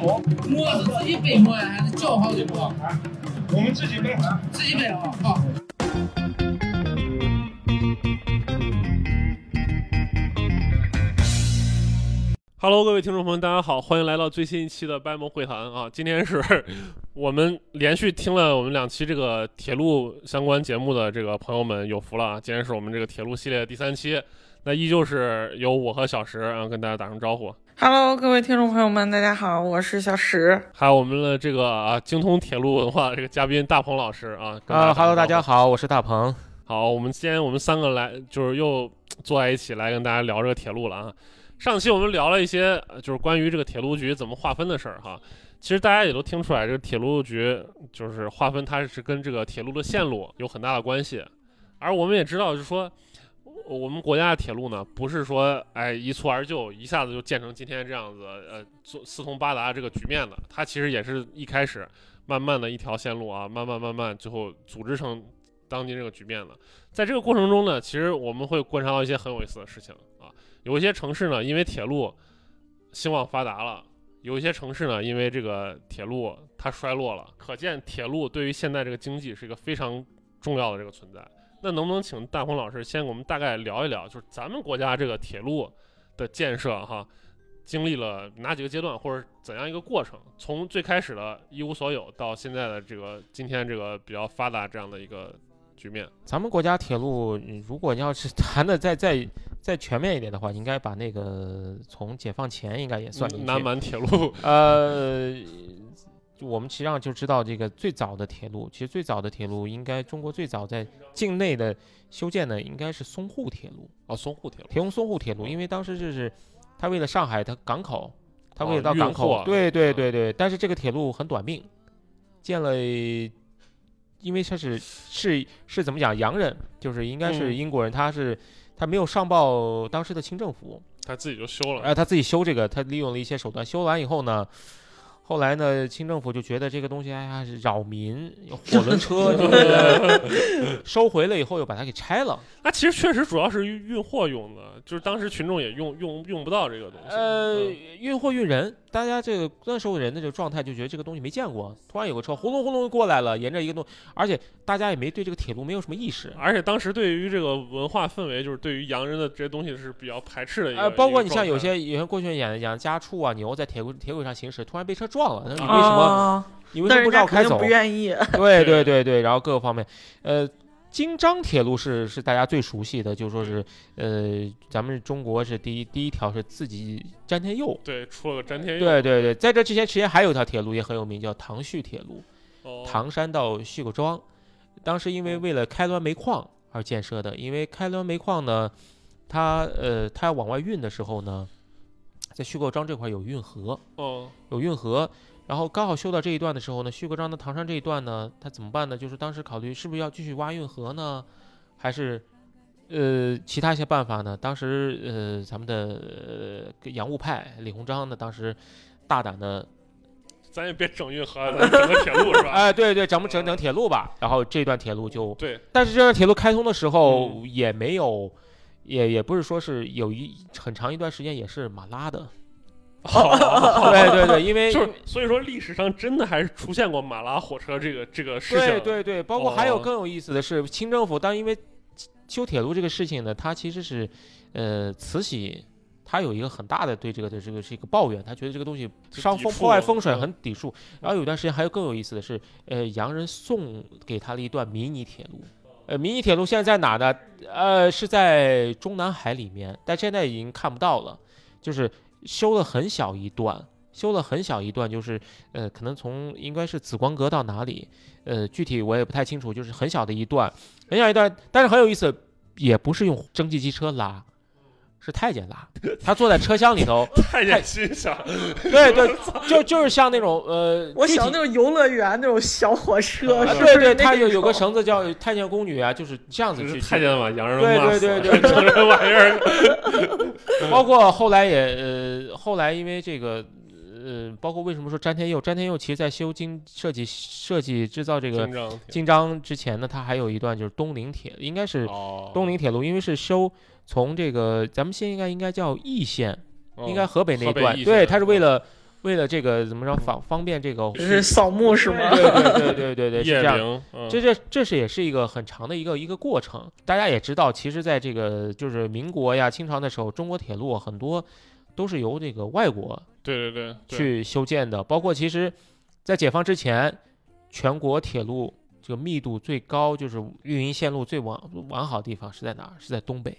馍，馍是自己背馍呀，还是叫好的馍？我们自己背，自己背啊，好。哈喽各位听众朋友，大家好，欢迎来到最新一期的掰馍会谈啊！今天是我们连续听了我们两期这个铁路相关节目的这个朋友们有福了啊！今天是我们这个铁路系列第三期，那依旧是由我和小石啊跟大家打声招呼，Hello，各位听众朋友们，大家好，我是小石。还有我们的这个啊精通铁路文化这个嘉宾大鹏老师啊。跟啊哈喽，打声招呼大家好，我是大鹏。好，我们今天我们三个来就是又坐在一起来跟大家聊这个铁路了啊。上期我们聊了一些呃就是关于这个铁路局怎么划分的事儿哈。其实大家也都听出来，这个铁路局就是划分它是跟这个铁路的线路有很大的关系。而我们也知道，就是说我们国家的铁路呢，不是说哎一蹴而就，一下子就建成今天这样子呃四通八达这个局面的。它其实也是一开始慢慢的一条线路啊，慢慢慢慢最后组织成当今这个局面的。在这个过程中呢，其实我们会观察到一些很有意思的事情啊。有一些城市呢，因为铁路兴旺发达了；有一些城市呢，因为这个铁路它衰落了。可见铁路对于现在这个经济是一个非常重要的这个存在。那能不能请大鹏老师先给我们大概聊一聊，就是咱们国家这个铁路的建设哈，经历了哪几个阶段，或者怎样一个过程？从最开始的一无所有，到现在的这个今天这个比较发达这样的一个局面。咱们国家铁路，嗯如果要是谈的再再再全面一点的话，应该把那个从解放前应该也算进去。南满铁路，呃，我们实际上就知道这个最早的铁路，其实最早的铁路应该中国最早在境内的修建的应该是淞沪铁路，哦，淞沪铁路，铁路淞沪铁路，因为当时就是他为了上海它港口，他为哦了到港口，对对嗯对对，但是这个铁路很短命，建了。因为他是是是怎么讲？洋人就是应该是嗯英国人，他是他没有上报当时的清政府，他自己就修了。哎，他自己修这个，他利用了一些手段，修完以后呢，后来呢，清政府就觉得这个东西哎呀是扰民，火轮车就是 收回了以后又把它给拆了。那其实确实主要是运运货用的，就是当时群众也用用用不到这个东西。呃，嗯运货运人，大家这个那时候人的这个状态就觉得这个东西没见过，突然有个车轰隆轰隆就过来了，沿着一个东，而且大家也没对这个铁路没有什么意识。而且当时对于这个文化氛围，就是对于洋人的这些东西是比较排斥的一个。呃，包括你像有些有些过去养养家畜啊牛在铁轨铁轨上行驶，突然被车撞了，那你为什么、啊？你为什么不绕开走不？愿意。对对对对对，然后各个方面，呃，京张铁路是是大家最熟悉的，就说是呃，咱们中国是第一第一条是自己詹天佑。对出了个詹天佑，对对对，在这之前，之前还有一条铁路也很有名，叫唐胥铁路，哦唐山到胥各庄。当时因为为了开滦煤矿而建设的，因为开滦煤矿呢，它呃它要往外运的时候呢，在胥各庄这块有运河，哦有运河，然后刚好修到这一段的时候呢，胥各庄的唐山这一段呢，他怎么办呢？就是当时考虑是不是要继续挖运河呢，还是呃其他一些办法呢？当时呃咱们的呃洋务派李鸿章呢，当时大胆的咱也别整运河，咱整个铁路是吧？哎对对，咱们整整铁路吧，然后这段铁路就，对，但是这段铁路开通的时候嗯也没有。也也不是说是有一很长一段时间也是马拉的，哦 对对对，因为就是所以说历史上真的还是出现过马拉火车这个这个事情。对对对，包括还有哦更有意思的是，清政府当因为修铁路这个事情呢，他其实是呃慈禧。他有一个很大的对这个的这个是一个抱怨，他觉得这个东西伤风破坏风水，嗯很抵触。然后有段时间还有更有意思的是，呃，洋人送给他了一段迷你铁路，呃，迷你铁路现在在哪呢？呃，是在中南海里面，但现在已经看不到了，就是修了很小一段，修了很小一段，就是呃，可能从应该是紫光阁到哪里，呃，具体我也不太清楚，就是很小的一段，很小一段，但是很有意思，也不是用蒸汽机车拉，是太监拉，他坐在车厢里头，太监心想，对对，就就是像那种呃，我想那种游乐园那种小火车，啊是不是对对，他有有个绳子叫太监宫女啊，就是这样子就是去。太监嘛洋人对对对 对对整这玩意儿。包括后来也呃，后来因为这个呃，包括为什么说詹天佑，詹天佑其实在修经设计设计制造这个京张铁京张之前呢，他还有一段就是东陵铁，应该是哦，东陵铁路，因为是修从这个咱们现在应该应该叫易县，应该哦河北那一段，对，义县它是为了为了这个怎么着方方便这个这是扫墓是吗？对对对对对 对，是这样。这这这是也是一个很长的一个一个过程。大家也知道，其实在这个就是民国呀、清朝的时候，中国铁路很多都是由这个外国对对对对，去修建的，包括其实，在解放之前，全国铁路这个密度最高，就是运营线路最完完好的地方是在哪儿？是在东北。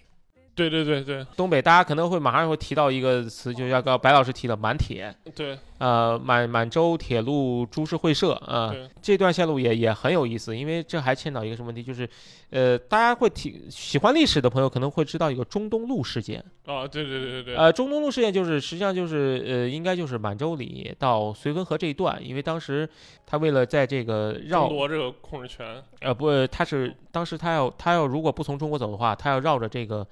对对对对。东北大家可能会马上会提到一个词，就要刚白老师提的满铁，对。呃，满满洲铁路株式会社啊、对。这段线路也也很有意思，因为这还牵到一个什么问题，就是，呃，大家会提喜欢历史的朋友可能会知道一个中东路事件，啊，对对对对对，呃，中东路事件就是实际上就是呃，应该就是满洲里到绥芬河这一段，因为当时他为了在这个绕争夺这个控制权，呃不，他是当时他要他要如果不从中国走的话，他要绕着这个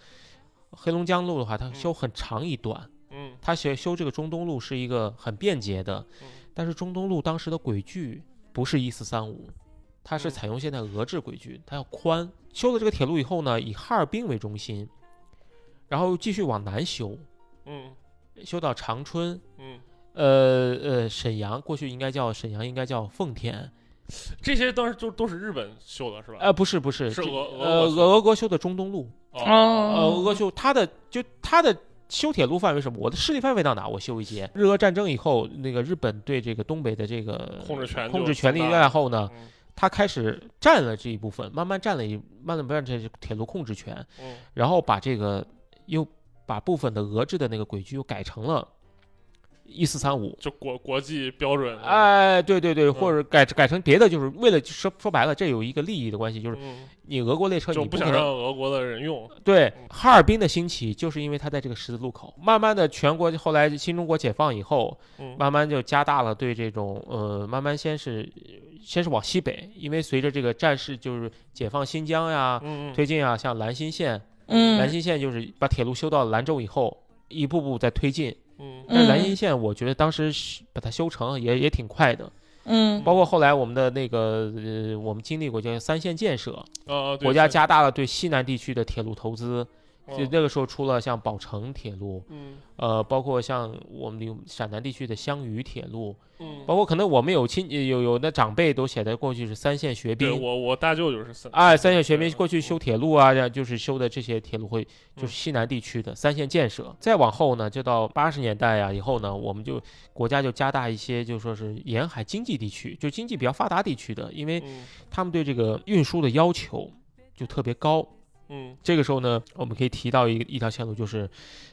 黑龙江路的话，它修很长一段。嗯。它修修这个中东路是一个很便捷的嗯，但是中东路当时的轨距不是一四三五，它是嗯。采用现在俄制轨距，它要宽。修了这个铁路以后呢，以哈尔滨为中心，然后继续往南修，嗯。修到长春，嗯，呃呃沈阳，过去应该叫沈阳，应该叫奉天，这些当时都都是日本修的是吧？呃不是不是，是俄俄呃俄俄国修的中东路，哦呃哦，俄国修它的就它的。修铁路范围是什么？我的势力范围到哪，我修一节。日俄战争以后，那个日本对这个东北的这个控制权控制权力增大以后呢，嗯他开始占了这一部分，慢慢占了一，慢慢占这铁路控制权，嗯然后把这个又把部分的俄制的那个轨距又改成了一四三五。就国国际标准，哎，对对对，嗯或者改改成别的，就是为了说说白了，这有一个利益的关系，就是嗯，你俄国列车就不想让俄国的人用，对嗯哈尔滨的兴起，就是因为它在这个十字路口。慢慢的，全国后来新中国解放以后，嗯慢慢就加大了对这种呃，慢慢先是先是往西北，因为随着这个战事就是解放新疆呀、推进啊，像兰新线，兰嗯新线就是把铁路修到兰州以后，一步步在推进。嗯。但是兰嗯。新线，我觉得当时是把它修成也也挺快的，嗯。包括后来我们的那个呃，我们经历过叫三线建设，啊，对国家加大了对西南地区的铁路投资，就嗯那个时候出了像宝成铁路，嗯呃，包括像我们的陕南地区的湘渝铁路，嗯，包括可能我们有亲有有的长辈都写的过去是三线学兵，对我我大舅就是三哎，三线学兵过去修铁路啊，这样就是修的这些铁路会就是嗯西南地区的三线建设。再往后呢，就到八十年代啊以后呢，我们就国家就加大一些，就说是沿海经济地区，就经济比较发达地区的，因为嗯他们对这个运输的要求就特别高。嗯这个时候呢，我们可以提到一个一条线路，就是，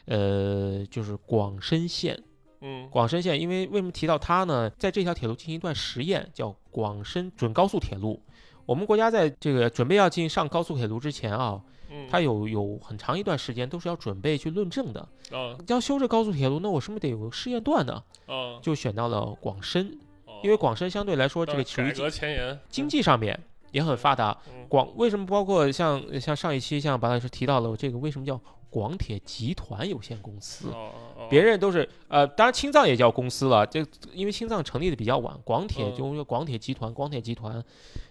呃，就是广深线。嗯广深线，因为为什么提到它呢？在这条铁路进行一段实验，叫广深准高速铁路。我们国家在这个准备要进上高速铁路之前啊，嗯，它有有很长一段时间都是要准备去论证的。啊要修这高速铁路，那我是不是得有个试验段呢？啊，就选到了广深，哦因为广深相对来说这个属于经济上面也很发达。嗯。广为什么包括像像上一期像白老师提到了这个为什么叫广铁集团有限公司？别人都是呃，当然青藏也叫公司了，这因为青藏成立的比较晚，广铁嗯。就广铁集团，广铁集团，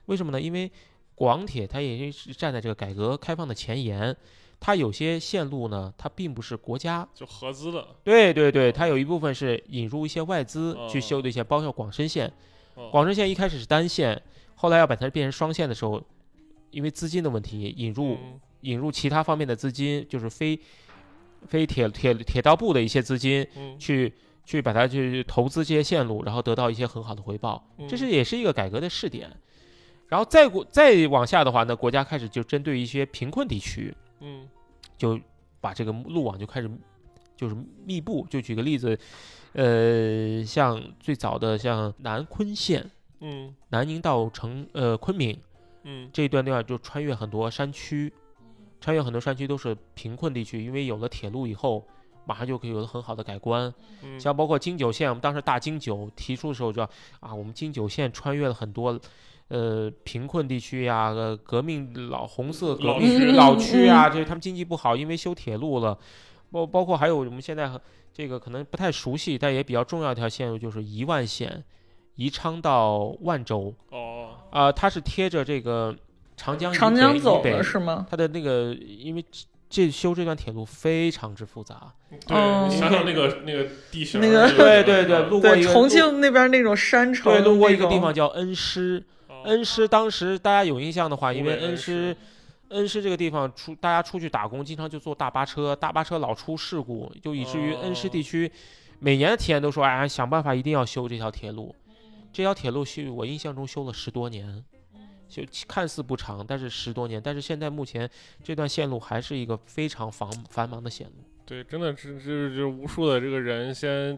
为什么呢？因为广铁它也是站在这个改革开放的前沿，它有些线路呢，它并不是国家，就合资的，对对对，它有一部分是引入一些外资去嗯修的一些，包括广深线，哦。广深线一开始是单线，后来要把它变成双线的时候，因为资金的问题，引入嗯。引入其他方面的资金，就是非非铁铁铁道部的一些资金，嗯。去去把它去投资这些线路，然后得到一些很好的回报，这是嗯也是一个改革的试点。然后再过再往下的话呢，国家开始就针对一些贫困地区，嗯。就把这个路网就开始就是密布。就举个例子，呃，像最早的像南昆线，嗯。南宁到成呃昆明嗯。这一段地方就穿越很多山区，穿越很多山区都是贫困地区，因为有了铁路以后。马上就可以有了很好的改观，嗯，像包括京九线，我们当时大京九提出的时候就要啊，我们京九线穿越了很多，呃，贫困地区呀，呃，革命老红色革命老区啊，这他们经济不好，因为修铁路了，包包括还有我们现在很这个可能不太熟悉，但也比较重要一条线路就是宜万线，宜昌到万州，哦啊、它是贴着这个长江长北以北江走了是吗？它的那个因为这修这段铁路非常之复杂。对，哦你想想那个那个地形，那个对对对，路过对一个重庆那边那种山城，对路过一个地方叫恩施，哦恩施当时大家有印象的话，因为恩恩施。恩施这个地方出，大家出去打工，经常就坐大巴车，大巴车老出事故，就以至于恩施地哦区每年的体验都说，哎，想办法一定要修这条铁路。这条铁路修，我印象中修了十多年，就看似不长，但是十多年。但是现在目前这段线路还是一个非常繁繁忙的线路。对，真的是就是就无数的这个人先，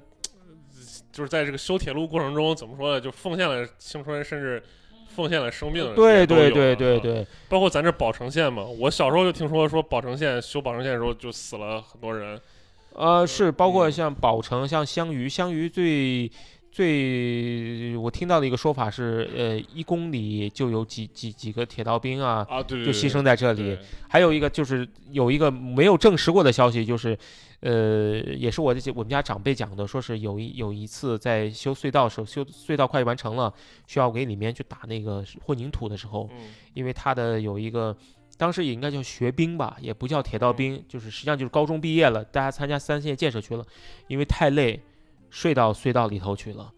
就是在这个修铁路过程中，怎么说呢，就奉献了青春，甚至奉献了生命。对对对啊对。对，包括咱这宝成线嘛，我小时候就听说说宝成线修宝成线的时候就死了很多人。呃，是包括嗯像宝成、像香鱼，香鱼最最我听到的一个说法是，呃，一公里就有几几几个铁道兵啊，啊，对对，就牺牲在这里。还有一个就是有一个没有证实过的消息，就是，呃，也是我的我们家长辈讲的，说是有一有一次在修隧道时候，修隧道快完成了，需要给里面去打那个混凝土的时候，嗯，因为他的有一个。当时也应该叫学兵吧，也不叫铁道兵，就是实际上就是高中毕业了，大家参加三线建设去了，因为太累，睡到隧道里头去了。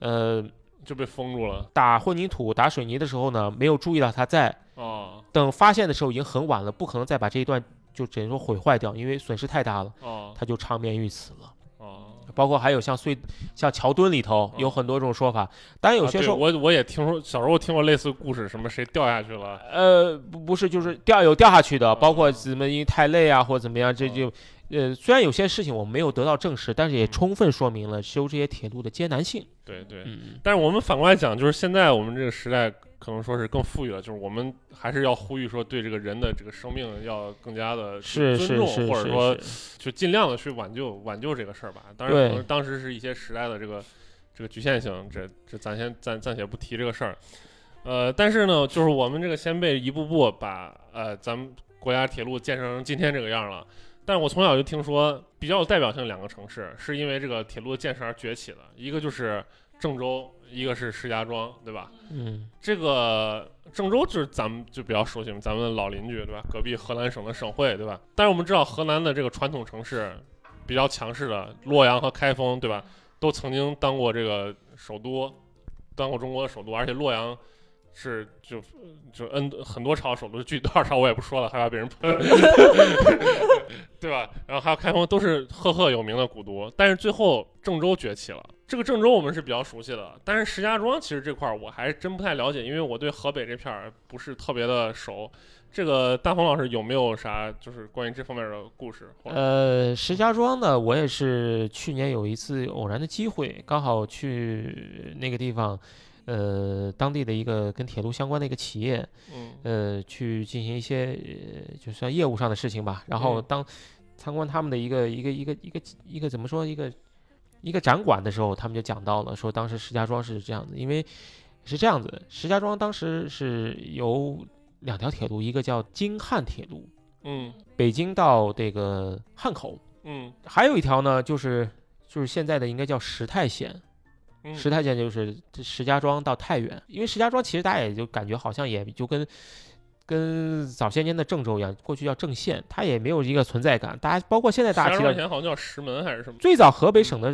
呃，就被封住了。打混凝土、打水泥的时候呢，没有注意到他在，哦等发现的时候已经很晚了，不可能再把这一段就只能说毁坏掉，因为损失太大了，哦他就长眠于此了。哦，包括还有像隧、像桥墩里头有很多种说法，当然有些说，我我也听说，小时候听过类似故事，什么谁掉下去了，呃，不不是，就是掉有掉下去的，啊包括怎么因为太累啊或者怎么样，这啊就。呃，虽然有些事情我们没有得到证实，但是也嗯充分说明了修这些铁路的艰难性。对对。嗯，但是我们反过来讲，就是现在我们这个时代可能说是更富裕了，就是我们还是要呼吁说，对这个人的这个生命要更加的是尊重，是是是或者说，就尽量的去挽救挽救这个事儿吧。当然，可能当时是一些时代的这个这个局限性，这这咱先暂暂且不提这个事儿。呃，但是呢，就是我们这个先辈一步步把呃咱们国家铁路建设成今天这个样了。但是我从小就听说比较有代表性的两个城市，是因为这个铁路的建设而崛起的，一个就是郑州，一个是石家庄，对吧？嗯，这个郑州就是咱们就比较熟悉嘛，咱们老邻居对吧？隔壁河南省的省会对吧？但是我们知道河南的这个传统城市比较强势的洛阳和开封对吧？都曾经当过这个首都，当过中国的首都，而且洛阳是就就 N 很多朝首都，具体多少朝我也不说了，害怕被人喷，对吧？然后还有开封都是赫赫有名的古都，但是最后郑州崛起了。这个郑州我们是比较熟悉的，但是石家庄其实这块儿我还真不太了解，因为我对河北这片儿不是特别的熟。这个大鹏老师有没有啥就是关于这方面的故事？呃，石家庄呢，我也是去年有一次偶然的机会，刚好去那个地方，呃，当地的一个跟铁路相关的一个企业，嗯。呃，去进行一些呃，就算业务上的事情吧。然后嗯。当参观他们的一个一个一个一个一个怎么说一个一个展馆的时候，他们就讲到了，说当时石家庄是这样子，因为是这样子，石家庄当时是有两条铁路，一个叫京汉铁路，嗯。北京到这个汉口，嗯。还有一条呢，就是就是现在的应该叫石太线，嗯，石太监就是这石家庄到太原，因为石家庄其实大家也就感觉好像也就跟跟早些年的郑州一样，过去叫郑县，它也没有一个存在感。大家包括现在大家石家提到以前好像叫石门还是什么，最早河北省的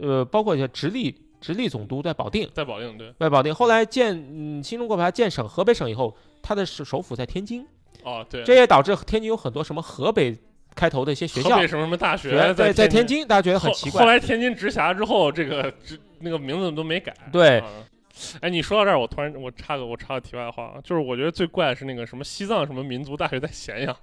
呃，包括像直隶直隶总督在保定，在保定对。在保定，后来建嗯新中国把它建省河北省以后，它的首首府在天津，哦对，这也导致天津有很多什么河北开头的一些学校河北。什么什么大学对在在天津，大家觉得很奇怪。后来天津直辖之后，这个这那个名字都没改。对啊哎，你说到这儿，我突然我插个我插个题外话啊，就是我觉得最怪的是那个什么西藏什么民族大学在咸阳，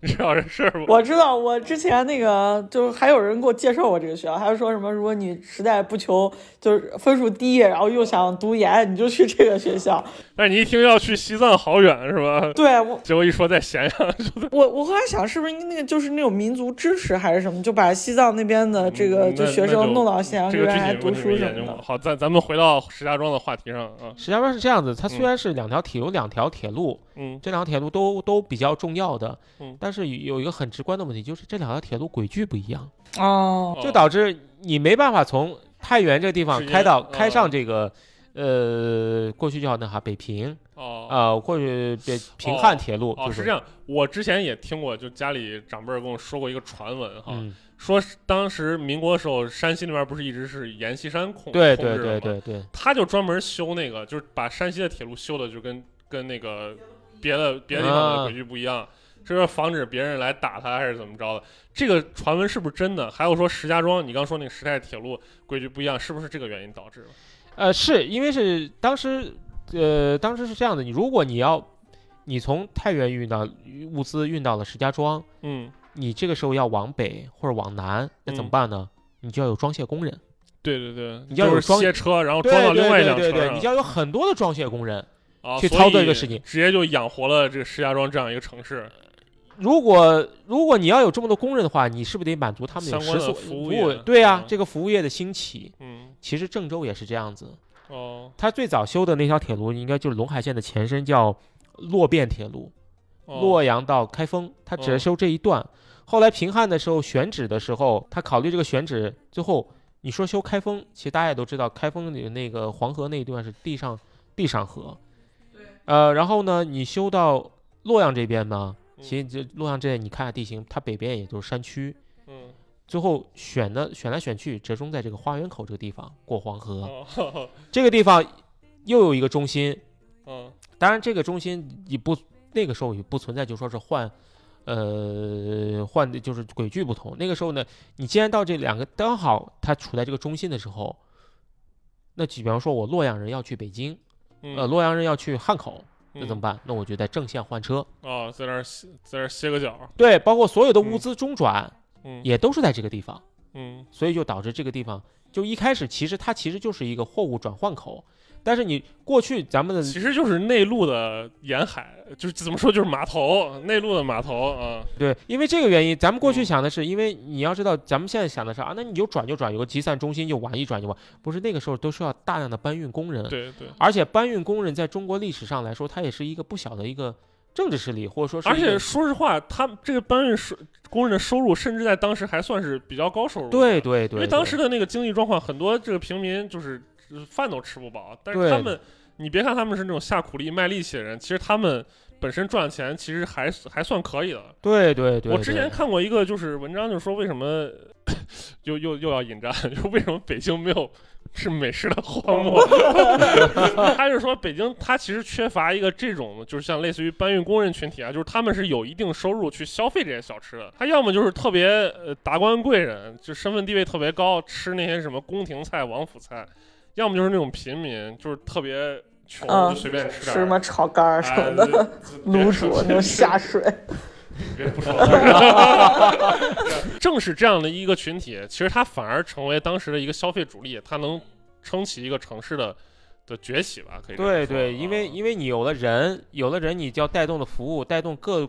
你知道这事儿不？我知道，我之前那个就是还有人给我介绍过这个学校，还说什么如果你实在不求就是分数低，然后又想读研，你就去这个学校。但是你一听要去西藏好远是吧？对我，结果一说在咸阳，我我后来想，是不是那个就是那种民族支持还是什么，就把西藏那边的这个嗯就学生弄到咸阳这边来读书什么的。好，咱咱们回到石家庄的话题上啊，石家庄是这样子，它虽嗯然是两条铁有两条铁路，嗯。这两条铁路都都比较重要的，嗯。但是有一个很直观的问题，就是这两条铁路轨距不一样，哦，就导致你没办法从太原这个地方开到哦开上这个，呃，过去叫那哈北平，哦。呃，或者别平汉铁路，哦，就是这样。我之前也听过，就家里长辈儿跟我说过一个传闻哈，嗯，说当时民国的时候，山西那边不是一直是阎锡山控对对控制的吗对对对，他就专门修那个，就是把山西的铁路修的就跟跟那个别的别的地方的啊轨距不一样，这是防止别人来打他还是怎么着的？这个传闻是不是真的？还有说石家庄，你刚说那个时代铁路轨距不一样，是不是这个原因导致的？呃，是因为是当时，呃，当时是这样的，你如果你要你从太原运到物资运到了石家庄，嗯，你这个时候要往北或者往南，那怎么嗯办呢？你就要有装卸工人，对对对，你要有就是装卸车，然后装到另外一对对对对，辆车上你就要有很多的装卸工人。啊，去操作一个事情直接就养活了这个石家庄这样一个城市。如果如果你要有这么多工人的话，你是不是得满足他们的食宿服务对呀、嗯这个服务业的兴起，嗯，其实郑州也是这样子。哦，它最早修的那条铁路应该就是陇海线的前身，叫洛汴铁路，哦洛阳到开封，它只是修这一段。后来平汉的时候选址的时候，他考虑这个选址，最后你说修开封，其实大家也都知道，开封的那个黄河那一段是地上地上河，呃，然后呢，你修到洛阳这边呢，其实这洛阳这边你看下地形，它北边也就是山区，嗯，最后选的选来选去，折中在这个花园口这个地方过黄河，这个地方又有一个中心，嗯。当然，这个中心也不那个时候也不存在，就说是换，呃，换的就是轨距不同。那个时候呢，你既然到这两个刚好它处在这个中心的时候，那比方说我洛阳人要去北京，嗯，呃，洛阳人要去汉口，那嗯怎么办？那我就在正线换车。哦，在那儿歇在那儿歇个脚，对，包括所有的嗯物资中转嗯，也都是在这个地方，嗯所以就导致这个地方就一开始其实它其实就是一个货物转换口。但是你过去咱们的其实就是内陆的沿海，就是怎么说就是码头，内陆的码头啊，对，因为这个原因，咱们过去嗯想的是，因为你要知道，咱们现在想的是啊，那你就转就转，有个集散中心就往一转就往，不是那个时候都需要大量的搬运工人，对对。而且搬运工人在中国历史上来说，它也是一个不小的一个政治势力，或者说是而且说实话，他们这个搬运收工人的收入，甚至在当时还算是比较高收入。对对对，因为当时的那个经济状况，很多这个平民就是饭都吃不饱，但是他们，你别看他们是那种下苦力卖力气的人，其实他们本身赚钱其实还还算可以的。对对对，我之前看过一个就是文章，就是说为什么又又又要引战，就是为什么北京没有是美食的荒漠？他是说北京他其实缺乏一个这种就是像类似于搬运工人群体啊，就是他们是有一定收入去消费这些小吃的。他要么就是特别呃达官贵人，就身份地位特别高，吃那些什么宫廷菜、王府菜；要么就是那种平民，就是特别穷，嗯就随便吃点。吃什么炒肝儿什哎么的，这卤煮那种下 水。别不说了。正是这样的一个群体，其实它反而成为当时的一个消费主力，它能撑起一个城市的的崛起吧？可以说对对，因为啊因为你有了人，有了人，你就要带动的服务，带动各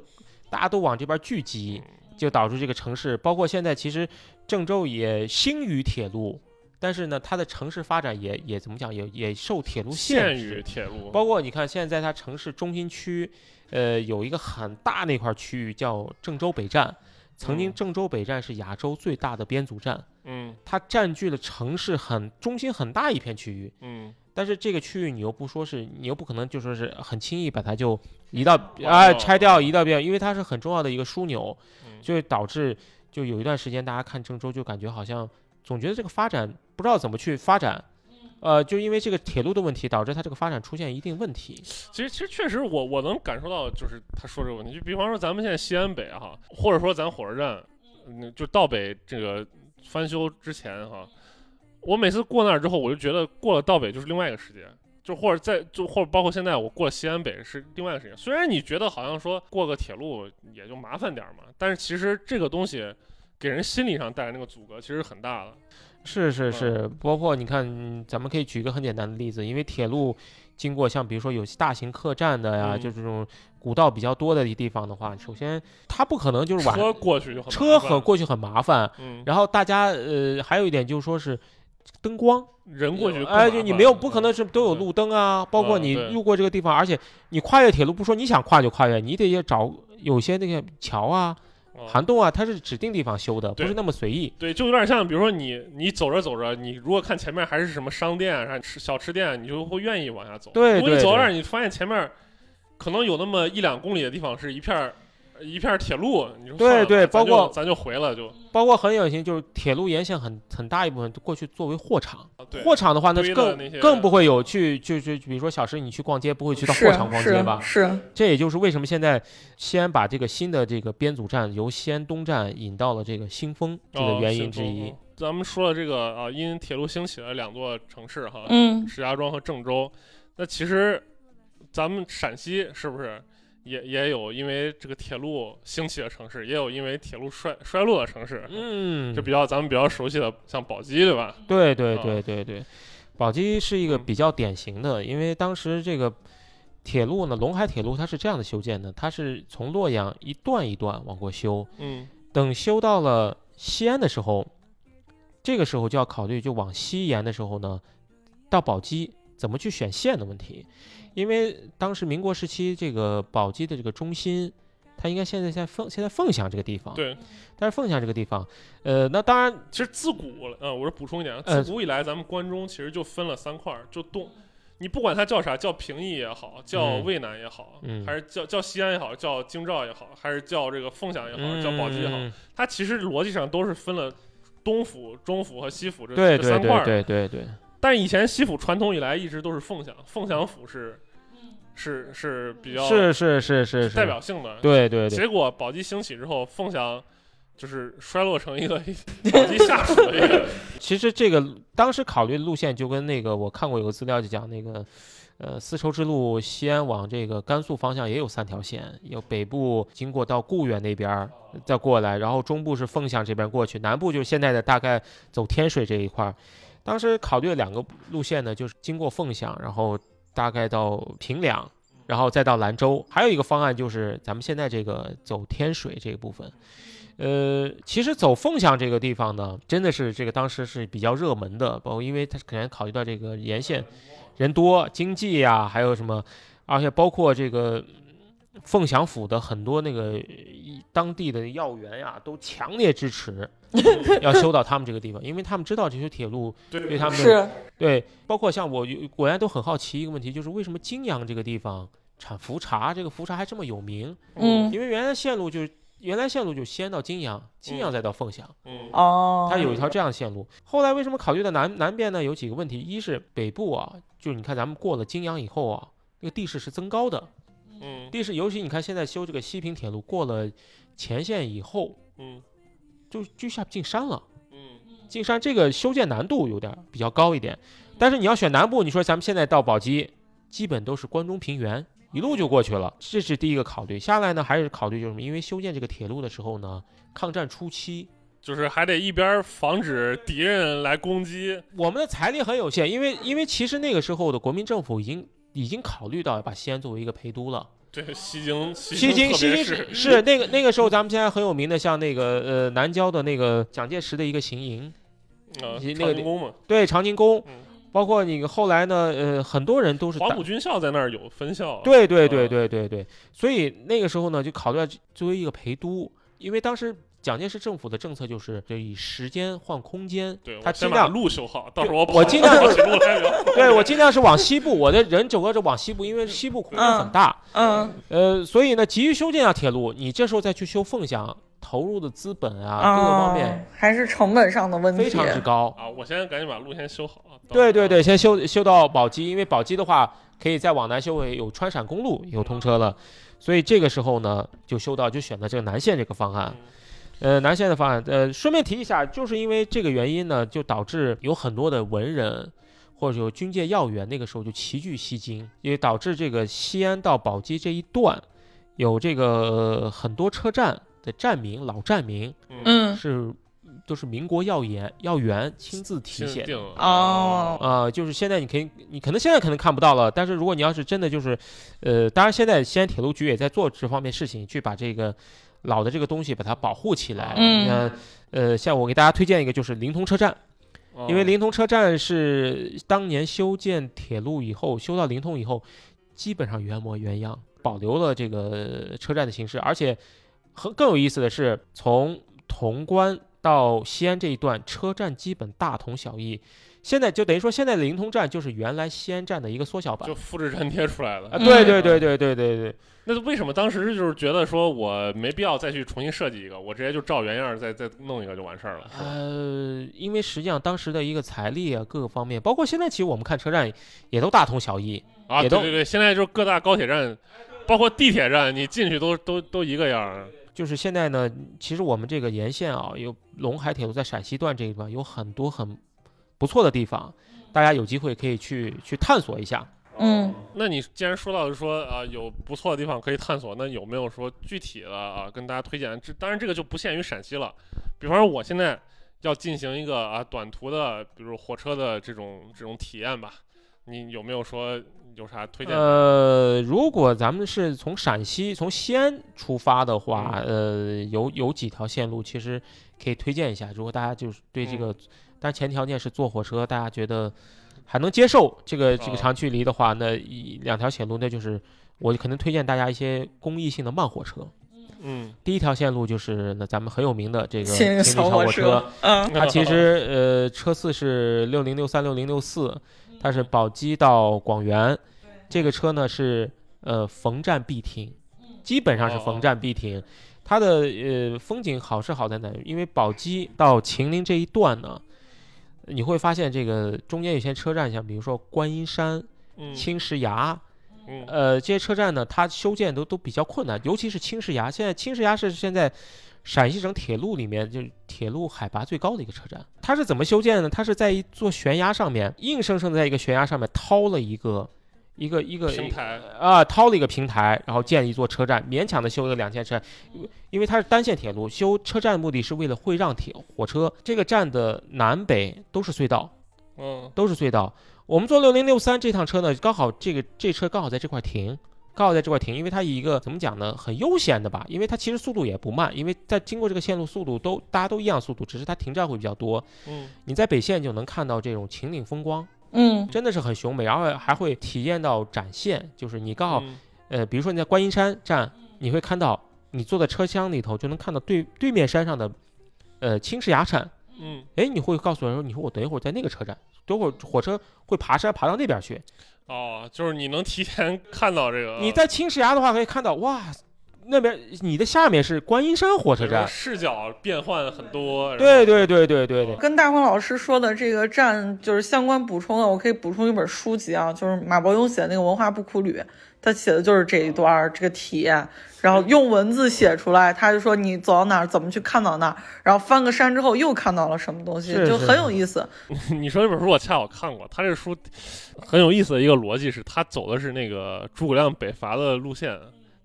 大家都往这边聚集，就导致这个城市，包括现在其实郑州也兴于铁路，但是呢，它的城市发展也也怎么讲，也也受铁路限制于。铁路，包括你看，现在在它城市中心区，呃，有一个很大那块区域叫郑州北站。曾经嗯郑州北站是亚洲最大的编组站，嗯它占据了城市很中心很大一片区域。嗯，但是这个区域你又不说是，你又不可能就说是很轻易把它就移到掉啊拆掉移到边，因为它是很重要的一个枢纽，嗯就会导致就有一段时间大家看郑州就感觉好像总觉得这个发展不知道怎么去发展，呃，就因为这个铁路的问题导致它这个发展出现一定问题。其实其实确实我我能感受到，就是他说这个问题，就比方说咱们现在西安北哈，或者说咱火车站，嗯，就道北这个翻修之前哈，我每次过那儿之后，我就觉得过了道北就是另外一个世界。就或者在就或者包括现在我过了西安北是另外一个世界，虽然你觉得好像说过个铁路也就麻烦点儿嘛，但是其实这个东西给人心理上带来那个阻隔其实很大的。是是嗯。是，包括你看，咱们可以举一个很简单的例子，因为铁路经过像比如说有大型客栈的呀，嗯。就这种古道比较多的地方的话，首先它不可能就是晚车过去就很车很过去很麻烦，嗯，然后大家呃还有一点就是说是灯光，人过去更哎，就你没有不可能嗯。是都有路灯啊，包括你路过这个地方，而且你跨越铁路不说你想跨就跨越，你得要找有些那个桥啊，哦涵洞啊，它是指定地方修的，不是那么随意。对，就有点像，比如说你你走着走着，你如果看前面还是什么商店啊、吃小吃店，你就会愿意往下走。对如果你走到那儿，你发现前面可能有那么一两公里的地方是一片儿一片铁路，你说对对包括咱就回了就。包括很有型，就是铁路沿线很很大一部分过去作为货场。啊，货场的话，那更更不会有去就就比如说小时你去逛街，不会去到货场逛街吧？是是，这也就是为什么现在西安把这个新的这个编组站由西安东站引到了这个新丰这个哦原因之一嗯。咱们说了这个啊，因铁路兴起的两座城市哈，嗯，石家庄和郑州。那其实咱们陕西是不是也也有因为这个铁路兴起的城市，也有因为铁路衰衰落的城市？嗯就，比较咱们比较熟悉的，像宝鸡，对吧？对对啊对对对，宝鸡是一个嗯比较典型的，因为当时这个铁路呢，陇海铁路它是这样的修建的，它是从洛阳一段一段往过修，嗯，等修到了西安的时候，这个时候就要考虑，就往西延的时候呢，到宝鸡怎么去选线的问题，因为当时民国时期这个宝鸡的这个中心。它应该现在在凤现在凤翔这个地方，对。但是凤翔这个地方，呃，那当然其实自古，嗯，我是补充一点，呃自古以来咱们关中其实就分了三块儿，就东，你不管它叫啥，叫平邑也好，叫嗯渭南也好，嗯还是叫叫西安也好，叫京兆也好，还是叫这个凤翔也好，叫宝鸡也好，嗯它其实逻辑上都是分了东府、中府和西府这三块儿。对对对对，但以前西府传统以来一直都是凤翔，凤翔府是是是比较是是是是是代表性的。对对对，结果宝鸡兴起之后，凤翔就是衰落成一个 宝鸡下属的一个。其实这个当时考虑的路线就跟那个我看过有个资料就讲那个。呃，丝绸之路西安往这个甘肃方向也有三条线，有北部经过到固原那边儿再过来，然后中部是凤翔这边过去，南部就是现在的大概走天水这一块儿。当时考虑了两个路线呢，就是经过凤翔，然后大概到平凉，然后再到兰州。还有一个方案就是咱们现在这个走天水这一部分。呃，其实走凤翔这个地方呢，真的是这个当时是比较热门的，包括因为它可能考虑到这个沿线人多、经济呀、还有什么，而且包括这个凤翔府的很多那个一当地的要员呀，都强烈支持 要修到他们这个地方，因为他们知道这些铁路 对对他们的是对，包括像我有果然都很好奇一个问题，就是为什么泾阳这个地方产茯茶，这个茯茶还这么有名？嗯因为原来线路就是原来线路就先到泾阳，泾阳再到凤翔，嗯哦，它有一条这样的线路。后来为什么考虑到南南边呢？有几个问题，一是北部啊，就是你看咱们过了泾阳以后啊，那个地势是增高的，嗯地势尤其你看现在修这个西平铁路，过了前线以后嗯就就下进山了。嗯进山这个修建难度有点比较高一点，但是你要选南部，你说咱们现在到宝鸡，基本都是关中平原，一路就过去了，这是第一个考虑。下来呢，还是考虑就是什么？因为修建这个铁路的时候呢，抗战初期，就是还得一边防止敌人来攻击。我们的财力很有限，因为因为其实那个时候的国民政府已经已经考虑到把西安作为一个陪都了。对，西京西西京西京是是是那个那个时候咱们现在很有名的，像那个呃南郊的那个蒋介石的一个行营，呃那个长宁宫嘛，对长宁宫，嗯包括你后来呢，呃，很多人都是黄埔军校在那儿有分校。对对对嗯对对对，所以那个时候呢，就考虑到作为一个陪都，因为当时蒋介石政府的政策就是就以时间换空间对，，他尽量路修好，到时候我我尽量跑起路来聊。对我尽量是往西部，我的人整个是往西部，因为西部空间很大，嗯呃，所以呢，急于修建一条铁路，你这时候再去修凤翔，投入的资本啊，各个方面哦还是成本上的问题，非常之高。啊，我先赶紧把路先修好。对对对，先修修到宝鸡，因为宝鸡的话可以再往南修为有川陕公路有通车了，所以这个时候呢就修到就选择这个南线这个方案。呃，南线的方案，呃，顺便提一下，就是因为这个原因呢，就导致有很多的文人或者有军界要员，那个时候就齐聚西京，也导致这个西安到宝鸡这一段有这个、呃很多车站的站名老站名嗯是都是民国要员要员亲自题写的。定哦啊、就是现在你可以，你可能现在可能看不到了，但是如果你要是真的就是，呃，当然现在西安铁路局也在做这方面事情，去把这个老的这个东西把它保护起来。嗯那呃，像我给大家推荐一个就是临潼车站，哦因为临潼车站是当年修建铁路以后，修到临潼以后，基本上原模原样，保留了这个车站的形式，而且很更有意思的是，从潼关到西安这一段车站基本大同小异。现在就等于说，现在的灵通站就是原来西安站的一个缩小版就。复制粘贴出来的啊，。对对对对对对对，那为什么当时就是觉得说我没必要再去重新设计一个，我直接就照原样儿再再弄一个就完事儿了？呃，因为实际上当时的一个财力啊，各个方面，包括现在其实我们看车站也都大同小异。啊，也都对对对，现在就是各大高铁站，包括地铁站，你进去都都都一个样儿。就是现在呢，其实我们这个沿线啊，有陇海铁路在陕西段这一段有很多很不错的地方，大家有机会可以去去探索一下。嗯，那你既然说到说啊、有不错的地方可以探索，那有没有说具体的啊跟大家推荐？这当然这个就不限于陕西了。比方说我现在要进行一个啊短途的，比如火车的这种这种体验吧，你有没有说有啥推荐？呃，如果咱们是从陕西从西安出发的话，呃，有有几条线路其实可以推荐一下。如果大家就是对这个，但前条件是坐火车，大家觉得还能接受这个这个哦长距离的话，那一两条线路那就是我可能推荐大家一些公益性的慢火车。嗯，第一条线路就是那咱们很有名的这个新秦岭小火车，嗯它其实 呃车次是六零六三六零六四，它是宝鸡到广元，这个车呢是呃逢站必停，基本上是逢站必停。它的呃风景好是好在哪？因为宝鸡到秦岭这一段呢，你会发现这个中间有些车站，像比如说观音山、嗯青石崖，嗯呃，这些车站呢，它修建都都比较困难，尤其是青石崖。现在青石崖是现在陕西省铁路里面就是铁路海拔最高的一个车站。它是怎么修建的呢？它是在一座悬崖上面，硬生生的在一个悬崖上面掏了一个一个一个平台啊，掏了一个平台，然后建了一座车站，勉强的修了两线车站，因为它是单线铁路，修车站的目的是为了会让铁火车。这个站的南北都是隧道，嗯都是隧道。我们坐六零六三这趟车呢，刚好这个这车刚好在这块停，刚好在这块停，因为它以一个怎么讲呢，很悠闲的吧，因为它其实速度也不慢，因为在经过这个线路速度都大家都一样速度，只是它停站会比较多。嗯你在北线就能看到这种秦岭风光，嗯。真的是很雄美，然后还会体验到展现，就是你刚好嗯。呃，比如说你在观音山站，你会看到你坐在车厢里头就能看到对对面山上的呃青石崖山，嗯。哎，你会告诉人说，你说我等一会儿在那个车站，等会儿火车会爬山爬到那边去。哦，就是你能提前看到这个，你在青石崖的话，可以看到哇，那边你的下面是观音山火车站。视角变换很多。对对对对对对，跟大黄老师说的这个站就是相关补充的，我可以补充一本书籍啊，就是马伯庸写的那个《文化不苦旅》，他写的就是这一段儿这个体验，然后用文字写出来，他就说你走到哪儿怎么去看到那儿，然后翻个山之后又看到了什么东西，是就很有意思。你说这本书我恰好看过，他这个书很有意思的一个逻辑是，他走的是那个诸葛亮北伐的路线，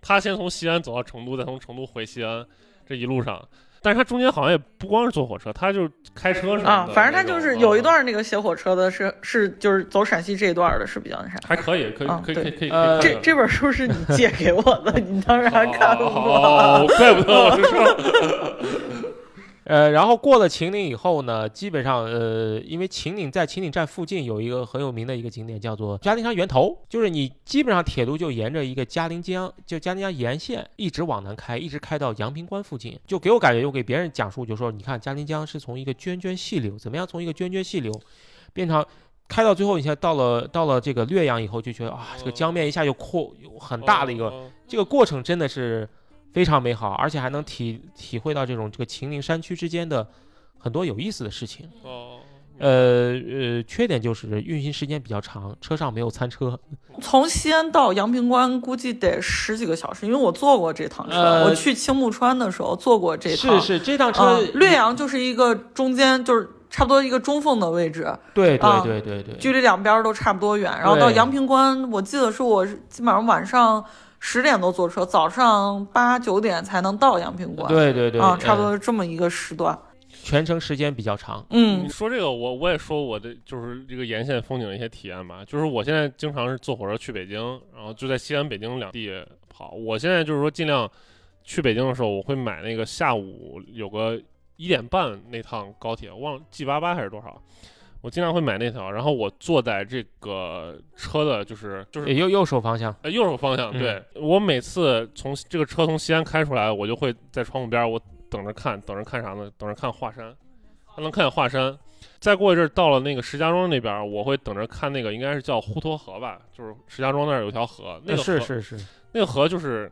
他先从西安走到成都，再从成都回西安，这一路上。但是他中间好像也不光是坐火车，他就开车什么的啊，反正他就是有一啊段那个写火车的是是就是走陕西这一段的是比较那啥。还可以，可以啊可以可以可以这看看这本书是你借给我的，你当然看不过。哦，怪不得我是说，呃，然后过了秦岭以后呢，基本上呃，因为秦岭在秦岭站附近有一个很有名的一个景点叫做嘉陵江源头，就是你基本上铁路就沿着一个嘉陵江，就嘉陵江沿线一直往南开，一直开到阳平关附近，就给我感觉，就给别人讲述，就说你看嘉陵江是从一个涓涓细流，怎么样从一个涓涓细流变成。开到最后，你现在到了到了这个略阳以后，就觉得啊，这个江面一下就扩有很大的一个哦这个过程真的是非常美好，而且还能体体会到这种这个秦岭山区之间的很多有意思的事情。哦，呃呃，缺点就是运行时间比较长，车上没有餐车。从西安到阳平关估计得十几个小时，因为我坐过这趟车，呃我去青木川的时候坐过这趟。是是，这趟车、嗯，略阳就是一个中间，就是差不多一个中缝的位置，对对啊对对对，距离两边都差不多远。然后到阳平关，我记得是我基本上晚上十点多坐车，早上八九点才能到阳平关。对对对啊，差不嗯多是这么一个时段。全程时间比较长。嗯你说这个，我我也说我的就是这个沿线风景的一些体验吧。就是我现在经常是坐火车去北京，然后就在西安、北京两地跑。我现在就是说尽量去北京的时候，我会买那个下午有个一点半那趟高铁，忘了 G 八八还是多少，我经常会买那条，然后我坐在这个车的，就是就是右右手方向，呃右手方向。嗯对我每次从这个车从西安开出来，我就会在窗户边，我等着看，等着看啥呢？等着看华山，还能看见华山。再过一阵儿到了那个石家庄那边，我会等着看那个应该是叫滹沱河吧，就是石家庄那儿有一条河，那呃个河是是是，那个河就是，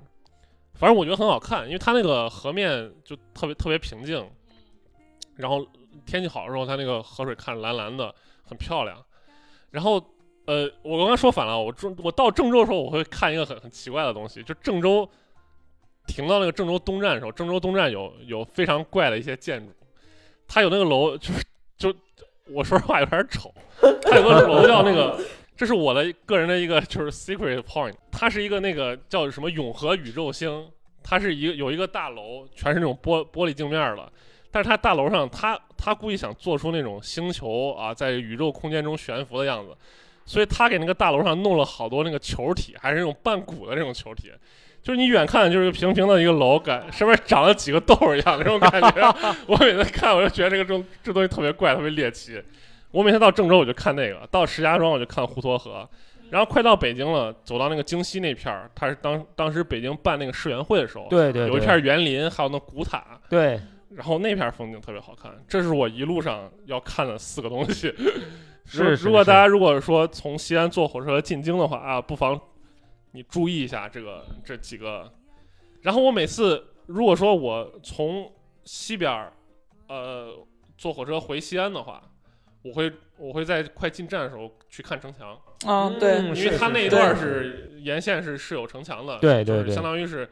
反正我觉得很好看，因为它那个河面就特别特别平静，然后天气好的时候，它那个河水看着蓝蓝的，很漂亮。然后呃，我刚刚说反了，我郑我到郑州的时候，我会看一个很很奇怪的东西，就郑州停到那个郑州东站的时候，郑州东站有有非常怪的一些建筑，它有那个楼就是就我说实话有点丑，它有个楼叫那个。这是我的个人的一个就是 secret point，它是一个那个叫什么永和宇宙星，它是一个有一个大楼，全是那种玻玻璃镜面的，但是它大楼上，它它故意想做出那种星球啊在宇宙空间中悬浮的样子，所以他给那个大楼上弄了好多那个球体，还是那种半鼓的那种球体，就是你远看就是一个平平的一个楼，感上面长了几个豆儿一样那种感觉。我每次看我就觉得这个东这东西特别怪，特别猎奇。我每天到郑州我就看那个，到石家庄我就看滹沱河，然后快到北京了，走到那个京西那片儿，它是当当时北京办那个世园会的时候，对对，对。有一片园林，还有那古塔，对，然后那片风景特别好看。这是我一路上要看的四个东西。是是如如果大家如果说从西安坐火车进京的话啊，不妨你注意一下这个这几个。然后我每次如果说我从西边儿呃坐火车回西安的话，我会我会在快进站的时候去看城墙，啊，对，嗯因为是是是它那一段是沿线是是有城墙的，就是对对对相当于是。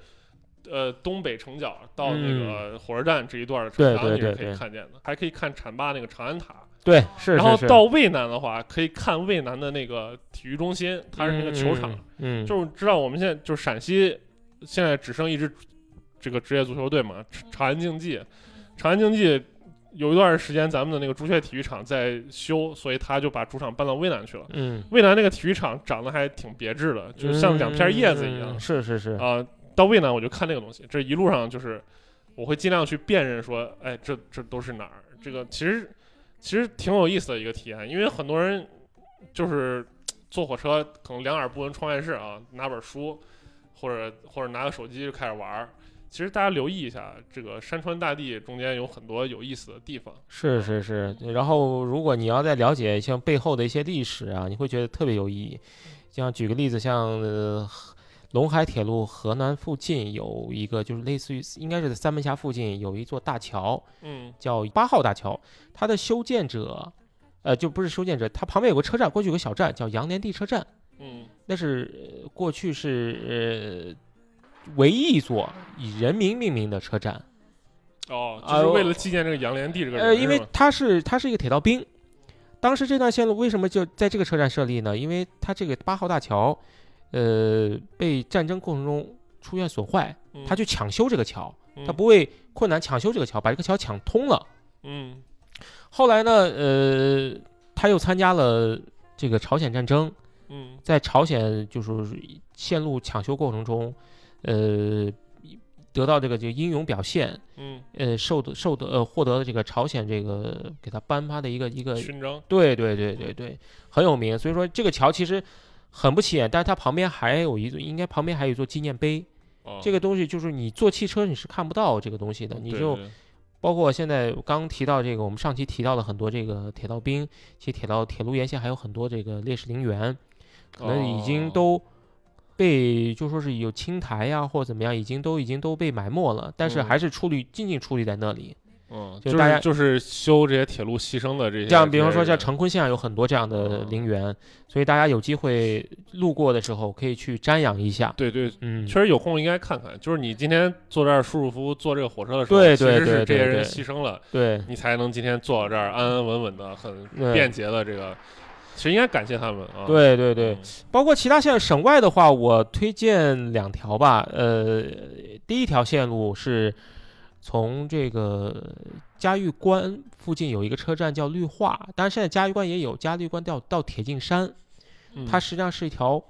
呃，东北城角到那嗯个火车站这一段的对城墙你是可以看见的，还可以看浐灞那个长安塔。对是，然后到渭南的话，可以看渭南的那个体育中心，它是那个球场。，嗯，嗯就是知道我们现在就是陕西现在只剩一支这个职业足球队嘛，长长安竞技。长安竞技有一段时间咱们的那个朱雀体育场在修，所以他就把主场搬到渭南去了。嗯，渭南那个体育场长得还挺别致的，就像两片叶子一样嗯。是是是，啊、到渭南我就看那个东西，这一路上就是我会尽量去辨认说，哎，这这都是哪儿？这个其实其实挺有意思的一个体验，因为很多人就是坐火车可能两耳不闻窗外事啊，拿本书或者或者拿个手机就开始玩儿。其实大家留意一下，这个山川大地中间有很多有意思的地方。是是是，然后如果你要再了解像背后的一些历史啊，你会觉得特别有意义。像举个例子，像陇海铁路河南附近有一个，就是类似于应该是在三门峡附近有一座大桥，嗯叫八号大桥，它的修建者，呃，就不是修建者，它旁边有个车站，过去有个小站叫杨连地车站，嗯那是呃过去是呃唯一一座以人名命名的车站。哦，啊就是为了纪念这个杨连地这个人。呃，因为他是他是一个铁道兵，当时这段线路为什么就在这个车站设立呢？因为它这个八号大桥，呃，被战争过程中出现损坏，他去抢修这个桥，他不畏困难抢修这个桥，把这个桥抢通了。嗯后来呢，呃，他又参加了这个朝鲜战争，嗯在朝鲜就是线路抢修过程中，呃，得到这个这个英勇表现，嗯呃，受得受得呃获得了这个朝鲜这个给他颁发的一个一个嗯，勋章。对对对对对，很有名。所以说这个桥其实很不起眼，但是它旁边还有一座，应该旁边还有一座纪念碑。哦这个东西就是你坐汽车你是看不到这个东西的，你就包括现在刚提到这个，我们上期提到了很多这个铁道兵，其实铁道铁路沿线还有很多这个烈士陵园，可能已经哦都被就说是有青苔呀、或者怎么样，已经都已经都被埋没了，但是嗯还是矗立静静矗立在那里。嗯，就大家就是就是修这些铁路牺牲的这些，像比方说像成昆线上有很多这样的嗯陵园，所以大家有机会路过的时候可以去瞻仰一下。对对，嗯，确实有空应该看看。就是你今天坐这儿舒舒服服坐这个火车的时候，对对其实是这些人对对对牺牲了，对你才能今天坐到这儿安安稳稳的、很便捷的这个。其实应该感谢他们啊。对对对嗯，，包括其他线省外的话，我推荐两条吧。呃，第一条线路是从这个嘉峪关附近有一个车站叫绿化，当然现在嘉峪关也有，嘉峪关到到铁镜山，嗯它实际上是一条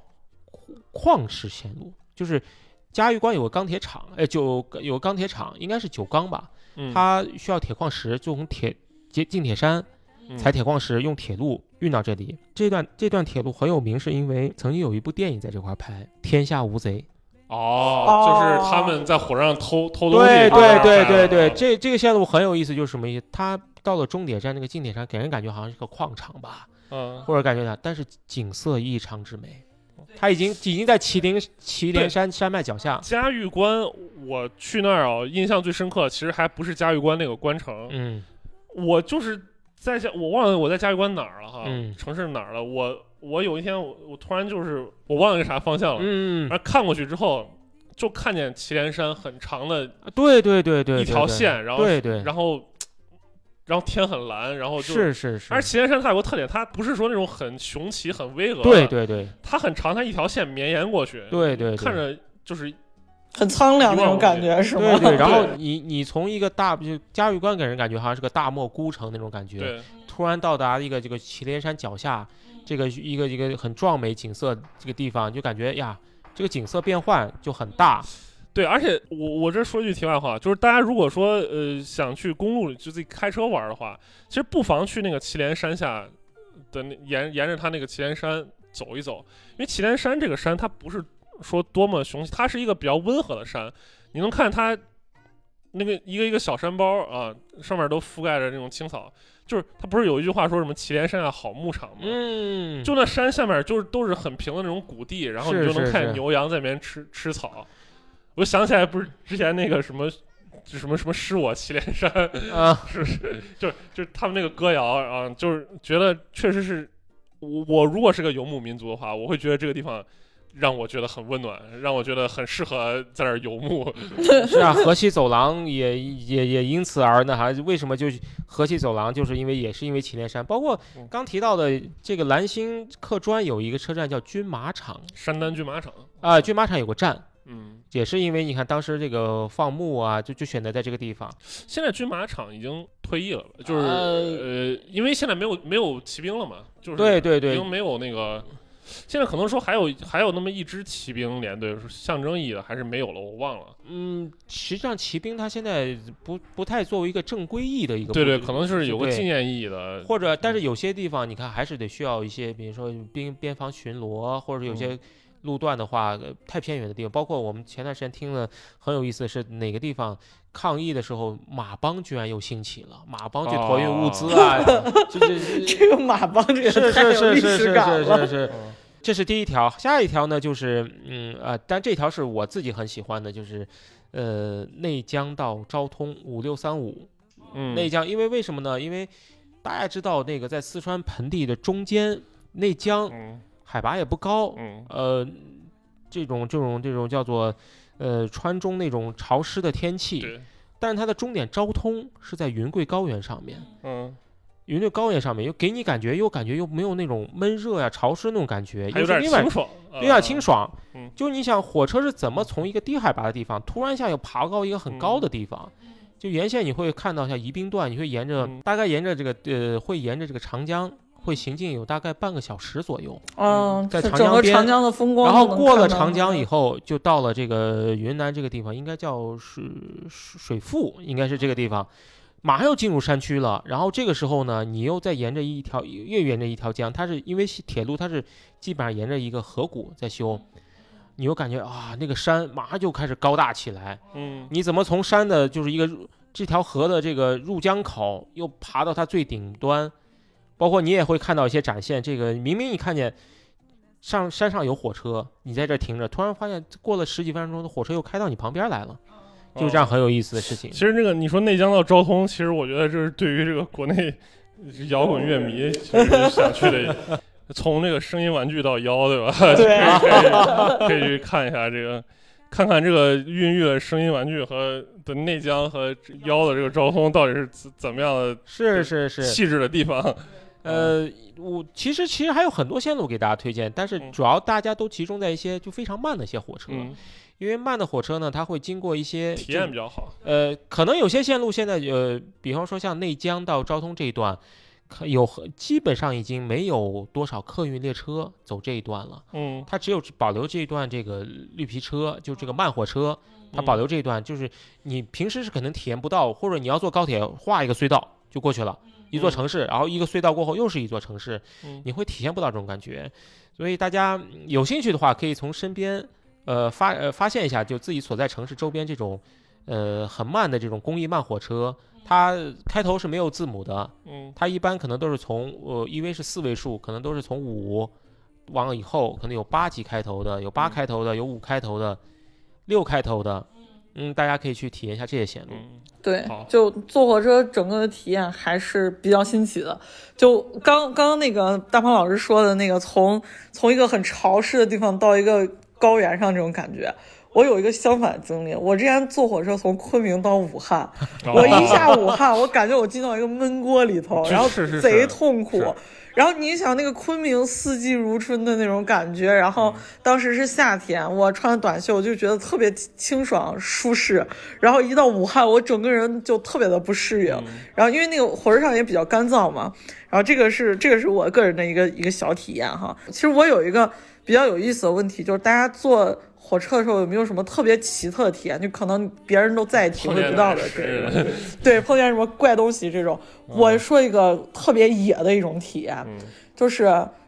矿石线路，就是嘉峪关有个钢铁厂，呃，就有个钢铁厂，应该是九钢吧，嗯它需要铁矿石，就从铁进进铁山，嗯采铁矿石，用铁路运到这里。这段这段铁路很有名，是因为曾经有一部电影在这块儿拍《天下无贼》。哦，就是他们在火车上偷偷东西，对对对对对对，这这个线路很有意思，就是什么意思？它到了终点站那个近点站，给人感觉好像是个矿场吧，嗯，或者感觉它，但是景色异常之美。它已经已经在麒麟麒麟山山脉脚下。嘉峪关，我去那儿啊，印象最深刻，其实还不是嘉峪关那个关城，嗯我就是在家，我忘了我在嘉峪关哪儿了哈，嗯。城市哪儿了？我我有一天我我突然就是我忘了个啥方向了，嗯，然后看过去之后，就看见祁连山很长的对对对对，一条线，然后对对，然后然后天很蓝，然后就是是是，而祁连山它有个特点，它不是说那种很雄奇、很巍峨，对，对对。它很长，它一条线绵延过去，对对，对。看着就是很苍凉那种感觉是吗？对对，然后你你从一个大就嘉峪关给人感觉好像是个大漠孤城那种感觉，对，突然到达一个这个祁连山脚下，这个一个一个很壮美景色这个地方，就感觉呀，这个景色变换就很大。对，而且我我这说句题外话，就是大家如果说呃想去公路就自己开车玩的话，其实不妨去那个祁连山下的那沿沿着它那个祁连山走一走，因为祁连山这个山它不是说多么雄奇，它是一个比较温和的山，你能看它那个一个一个小山包啊，上面都覆盖着那种青草，就是它不是有一句话说什么祁连山下好牧场吗？嗯，就那山下面就是都是很平的那种谷地，然后你就能看见牛羊在那边吃吃草。我想起来，不是之前那个什么，就什么什么失我祁连山，啊，是不是？就是就是他们那个歌谣啊，就是觉得确实是我我如果是个游牧民族的话，我会觉得这个地方让我觉得很温暖，让我觉得很适合在那儿游牧。是啊，河西走廊也也也因此而那啥，为什么就河西走廊，就是因为也是因为祁连山，包括嗯刚提到的这个兰心客专有一个车站叫军马场山丹军马场，啊，军马场有个站。嗯，也是因为你看当时这个放牧啊，就就选择在这个地方。现在军马场已经退役了，就是呃呃，因为现在没有没有骑兵了嘛，就是对对对已经，没有那个，现在可能说还有还有那么一支骑兵连队，是象征意义的，还是没有了，我忘了。嗯，实际上骑兵它现在不不太作为一个正规意义的一个对对，可能是有个纪念意义的。或者但是有些地方你看还是得需要一些，比如说边边防巡逻，或者有嗯些路段的话、呃太偏远的地方，包括我们前段时间听了很有意思的是哪个地方抗议的时候，马帮居然又兴起了，马帮去托运物资啊，这这这这个马帮这个太是有历是是是史感了。是是是。嗯这是第一条，下一条呢就是，嗯呃，但这条是我自己很喜欢的，就是，呃，内江到昭通五六三五嗯，内江，因为为什么呢？因为大家知道那个在四川盆地的中间，内江嗯海拔也不高，嗯。呃，这种这种这种叫做，呃，川中那种潮湿的天气，对，但是它的终点昭通是在云贵高原上面。嗯，云贵高原上面又给你感觉，又感觉又没有那种闷热呀、潮湿那种感觉，还有点又是另外清爽，有点清爽。嗯。就你想，火车是怎么从一个低海拔的地方突然一下又爬到一个很高的地方？就沿线你会看到像宜宾段，你会沿着、嗯。大概沿着这个呃，会沿着这个长江会行进有大概半个小时左右，嗯，在长江边长江的风光然。后过了长江以后，就到了这个云南这个地方，应该叫是水水富，应该是这个地方。马上要进入山区了，然后这个时候呢，你又再沿着一条越沿着一条江，它是因为铁路它是基本上沿着一个河谷在修，你又感觉啊，那个山马上就开始高大起来。嗯你怎么从山的就是一个这条河的这个入江口，又爬到它最顶端？包括你也会看到一些展现，这个明明你看见上山上有火车，你在这停着，突然发现过了十几分钟，的火车又开到你旁边来了，就这样很有意思的事情。其实这个你说内江到昭通，其实我觉得这是对于这个国内 摇滚乐迷，其实想去的，从这个声音玩具到腰，对吧？对啊可以可以去看一下这个，看看这个孕育了声音玩具和的内江和腰的这个昭通到底是怎怎么样的是是是，气质的地方。呃，我其实其实还有很多线路给大家推荐，但是嗯。主要大家都集中在一些就非常慢的一些火车，嗯，因为慢的火车呢，它会经过一些体验比较好。呃，可能有些线路现在呃，比方说像内江到昭通这一段，可有很基本上已经没有多少客运列车走这一段了，嗯，它只有保留这一段这个绿皮车，就这个慢火车，它保留。留这一段，就是你平时是可能体验不到，或者你要坐高铁画一个隧道就过去了，一座城市，然后一个隧道过后又是一座城市，嗯。你会体验不到这种感觉。所以大家嗯有兴趣的话，可以从身边呃发呃发现一下，就自己所在城市周边这种呃很慢的这种公益慢火车，它开头是没有字母的，嗯。它一般可能都是从呃因为是四位数，可能都是从五往以后，可能有八级开头的，有八开头的，有五开头的，六开头的，嗯，大家可以去体验一下这些线路。嗯对，就坐火车整个的体验还是比较新奇的。就刚刚刚那个大胖老师说的那个从，从一个很潮湿的地方到一个高原上这种感觉，我有一个相反经历。我之前坐火车从昆明到武汉，我一下武汉，我感觉我进到一个闷锅里头，然后贼是痛苦是。然后你想那个昆明四季如春的那种感觉，然后当时是夏天，我穿短袖就觉得特别清爽舒适。然后一到武汉，我整个人就特别的不适应。然后因为那个火车上也比较干燥嘛，然后这个是这个是我个人的一个一个小体验哈。其实我有一个比较有意思的问题，就是大家坐火车的时候有没有什么特别奇特的体验？就可能别人都再也体会不到的这种。对，碰见什么怪东西这种，我说一个特别野的一种体验，嗯就是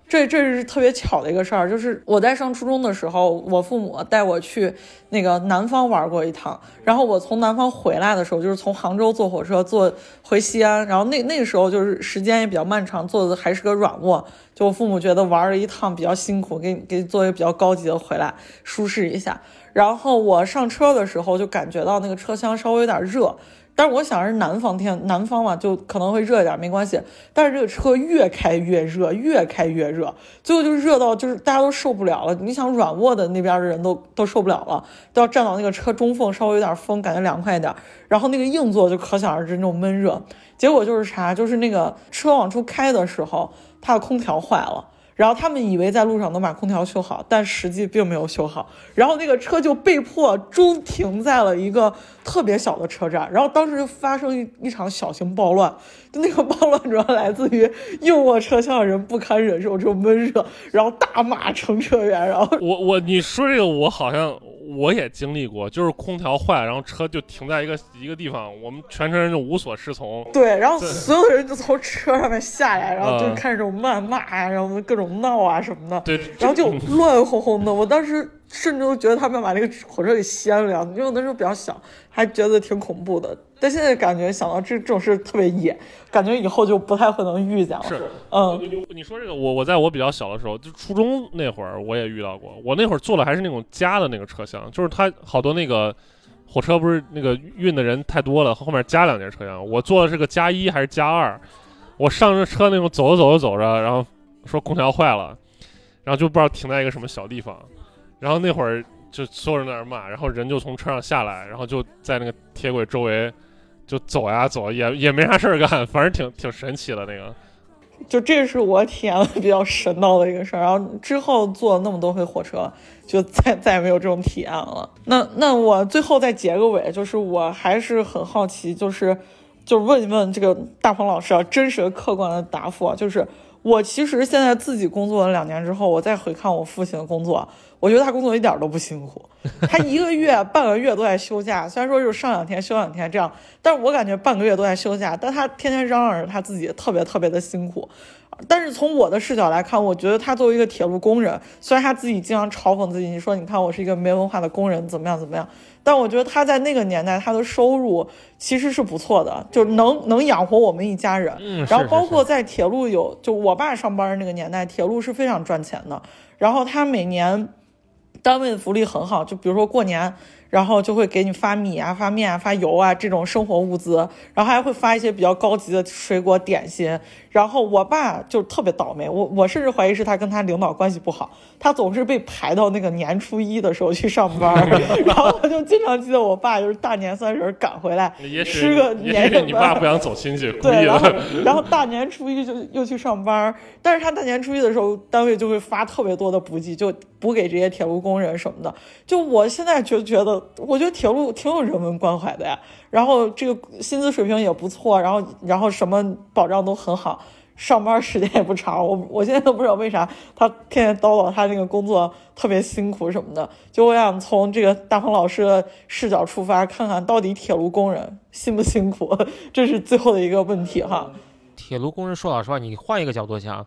这这是特别巧的一个事儿，就是我在上初中的时候，我父母带我去那个南方玩过一趟，然后我从南方回来的时候，就是从杭州坐火车坐回西安，然后那那个时候就是时间也比较漫长，坐的还是个软卧，就我父母觉得玩了一趟比较辛苦，给你给你做一个比较高级的回来舒适一下。然后我上车的时候就感觉到那个车厢稍微有点热，但是我想是南方天，南方嘛就可能会热一点，没关系。但是这个车越开越热，越开越热，最后就热到就是大家都受不了了。你想软卧的那边的人都都受不了了，都要站到那个车中缝，稍微有点风，感觉凉快一点。然后那个硬座就可想而知那种闷热。结果就是啥，就是那个车往出开的时候，它的空调坏了。然后他们以为在路上能把空调修好，但实际并没有修好。然后那个车就被迫中停在了一个特别小的车站。然后当时发生一一场小型暴乱，就那个暴乱主要来自于硬卧车厢的人不堪忍受这种闷热，然后大骂乘车员，然后我我你说这个我好像我也经历过，就是空调坏，然后车就停在一个一个地方，我们全车人就无所适从。对，然后所有人就从车上面下来，然后就嗯开始这种谩骂啊，然后各种闹啊什么的。对，然后就乱哄哄的。我当时甚至都觉得他们把那个火车给掀了，因为我那时候比较小，还觉得挺恐怖的。但现在感觉想到这这种事特别野，感觉以后就不太会能遇见了。是，嗯，你你说这个，我我在我比较小的时候，就初中那会儿，我也遇到过。我那会儿坐的还是那种加的那个车厢，就是它好多那个火车不是那个运的人太多了，后面加两节车厢。我坐的是个加一还是加二？我上着车那种走着走着走着，然后说空调坏了，然后就不知道停在一个什么小地方，然后那会儿就所有人在那骂，然后人就从车上下来，然后就在那个铁轨周围就走呀走，也也没啥事儿干，反正挺挺神奇的那个。就这是我体验的比较神叨的一个事儿。然后之后坐那么多回火车，就再再也没有这种体验了。那那我最后再结个尾，就是我还是很好奇，就是就问一问这个大鹏老师啊，真实的客观的答复，就是我其实现在自己工作了两年之后，我再回看我父亲的工作，我觉得他工作一点都不辛苦，他一个月半个月都在休假，虽然说就是上两天休两天这样，但是我感觉半个月都在休假，但他天天嚷嚷着他自己特别特别的辛苦。但是从我的视角来看，我觉得他作为一个铁路工人，虽然他自己经常嘲讽自己，你说你看我是一个没文化的工人，怎么样怎么样，但我觉得他在那个年代他的收入其实是不错的，就能能养活我们一家人。嗯，然后包括在铁路有，就我爸上班那个年代，铁路是非常赚钱的。然后他每年单位的福利很好，就比如说过年，然后就会给你发米啊、发面啊、发油啊这种生活物资，然后还会发一些比较高级的水果点心。然后我爸就特别倒霉，我我甚至怀疑是他跟他领导关系不好，他总是被排到那个年初一的时候去上班，然后我就经常记得我爸就是大年三十赶回来，吃个年夜饭许你爸不想走亲戚，对，然后。然后大年初一就又去上班，但是他大年初一的时候，单位就会发特别多的补给，就补给这些铁路工人什么的。就我现在就觉得，我觉得铁路挺有人文关怀的呀。然后这个薪资水平也不错，然后然后什么保障都很好，上班时间也不长。我我现在都不知道为啥他天天叨叨他那个工作特别辛苦什么的。就我想从这个大鹏老师的视角出发，看看到底铁路工人辛不辛苦，这是最后的一个问题哈。铁路工人说老实话，你换一个角度想，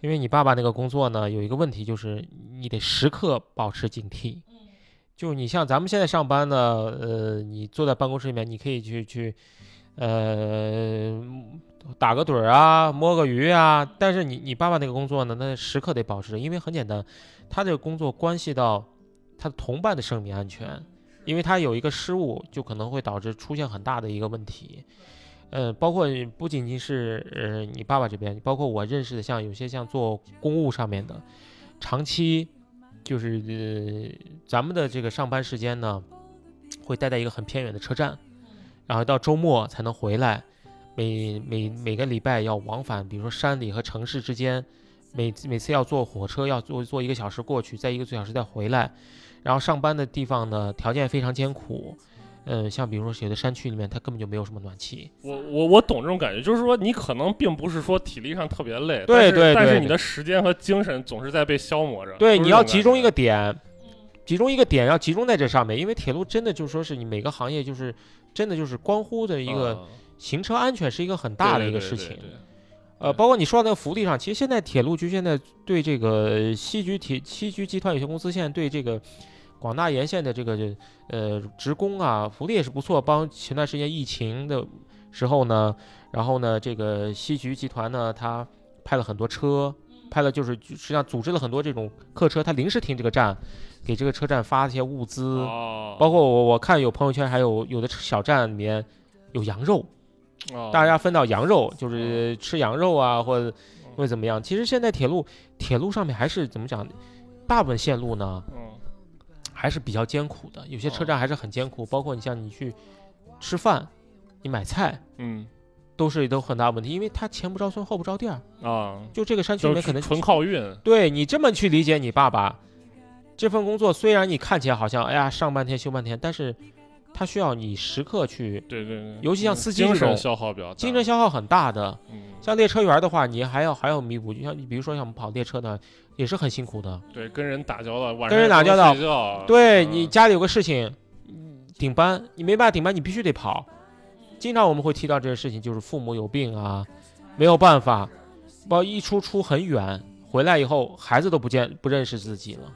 因为你爸爸那个工作呢，有一个问题就是你得时刻保持警惕。就你像咱们现在上班呢，呃，你坐在办公室里面，你可以去去，呃，打个盹儿啊，摸个鱼啊。但是你你爸爸那个工作呢，那时刻得保持着，因为很简单，他这个工作关系到他的同伴的生命安全，因为他有一个失误，就可能会导致出现很大的一个问题。呃，包括不仅仅是呃你爸爸这边，包括我认识的，像有些像做公务上面的，长期就是呃咱们的这个上班时间呢，会待在一个很偏远的车站，然后到周末才能回来，每每每个礼拜要往返，比如说山里和城市之间，每每次要坐火车要坐坐一个小时过去，再一个多小时再回来，然后上班的地方呢条件非常艰苦。呃，像比如说有的山区里面，它根本就没有什么暖气。我我我懂这种感觉，就是说你可能并不是说体力上特别累，对对对但是你的时间和精神总是在被消磨着。对，你要集中一个点，集中一个点，要集中在这上面，因为铁路真的就说是你每个行业就是真的就是关乎的一个嗯行车安全是一个很大的一个事情。对对对对呃，包括你说到那个福利上，其实现在铁路局现在对这个西局铁西局集团有限公司现在对这个广大沿线的这个呃职工啊福利也是不错。帮前段时间疫情的时候呢，然后呢这个西局集团呢，他派了很多车，派了就是实际上组织了很多这种客车，他临时停这个站，给这个车站发一些物资，哦，包括我我看有朋友圈还有有的小站里面有羊肉。哦大家分到羊肉，就是吃羊肉啊，或者或者怎么样。其实现在铁路铁路上面还是怎么讲，大部分线路呢嗯还是比较艰苦的，有些车站还是很艰苦。包括你像你去吃饭，你买菜嗯都是都很大问题，因为它前不着村后不着店儿，啊，就这个山区里面可能纯靠运。对你这么去理解你爸爸这份工作，虽然你看起来好像哎呀上半天休半天，但是它需要你时刻去，对对对，尤其像司机这种消耗比较大，精神消耗很大的。嗯，像列车员的话，你还要还要弥补，就像你比如说像我们跑列车的，也是很辛苦的。对，跟人打交道，晚上跟人打交道对嗯你家里有个事情，嗯顶班，你没办法顶班，你必须得跑。经常我们会提到这些事情，就是父母有病啊，没有办法，包一出出很远，回来以后孩子都不见不认识自己了。